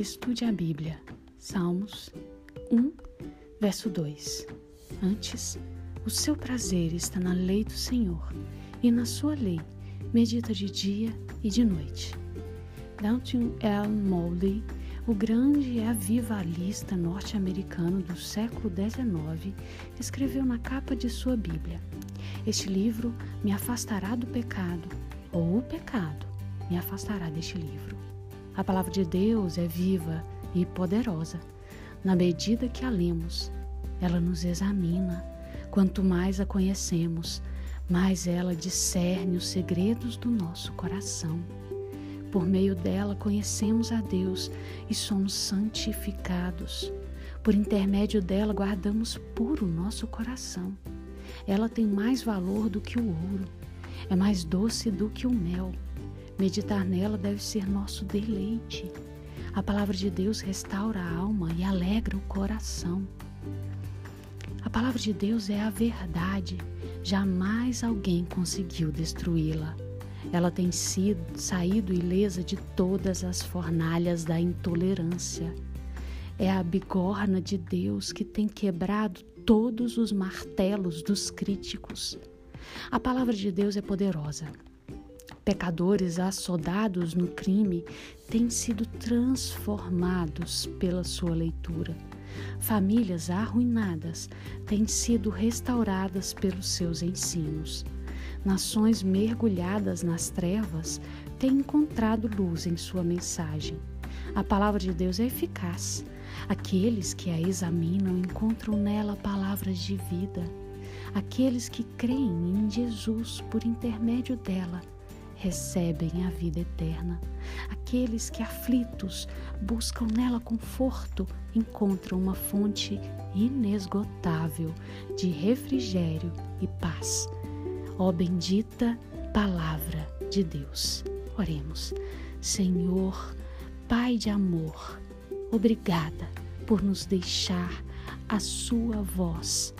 Estude a Bíblia. Salmos 1, verso 2. Antes, o seu prazer está na lei do Senhor, e na sua lei medita de dia e de noite. Downton L. Mobley, o grande avivalista norte-americano do século XIX, escreveu na capa de sua Bíblia: Este livro me afastará do pecado, ou o pecado me afastará deste livro. A palavra de Deus é viva e poderosa. Na medida que a lemos, ela nos examina. Quanto mais a conhecemos, mais ela discerne os segredos do nosso coração. Por meio dela conhecemos a Deus e somos santificados. Por intermédio dela guardamos puro nosso coração. Ela tem mais valor do que o ouro, é mais doce do que o mel Meditar nela deve ser nosso deleite. A palavra de Deus restaura a alma e alegra o coração. A palavra de Deus é a verdade. Jamais alguém conseguiu destruí-la. Ela tem sido saído ilesa de todas as fornalhas da intolerância. É a bigorna de Deus que tem quebrado todos os martelos dos críticos. A palavra de Deus é poderosa Pecadores assodados no crime têm sido transformados pela sua leitura. Famílias arruinadas têm sido restauradas pelos seus ensinos. Nações mergulhadas nas trevas têm encontrado luz em sua mensagem. A palavra de Deus é eficaz. Aqueles que a examinam encontram nela palavras de vida. Aqueles que creem em Jesus por intermédio dela recebem a vida eterna. Aqueles que aflitos buscam nela conforto encontram uma fonte inesgotável de refrigério e paz. Ó bendita palavra de Deus. Oremos. Senhor, Pai de amor, obrigada por nos deixar a sua voz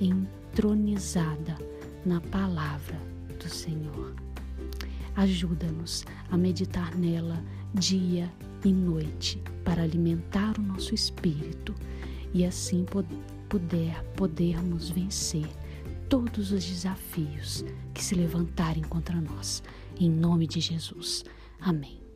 entronizada na palavra do Senhor. Ajuda-nos a meditar nela dia e noite para alimentar o nosso espírito e assim puder podermos vencer todos os desafios que se levantarem contra nós. Em nome de Jesus. Amém.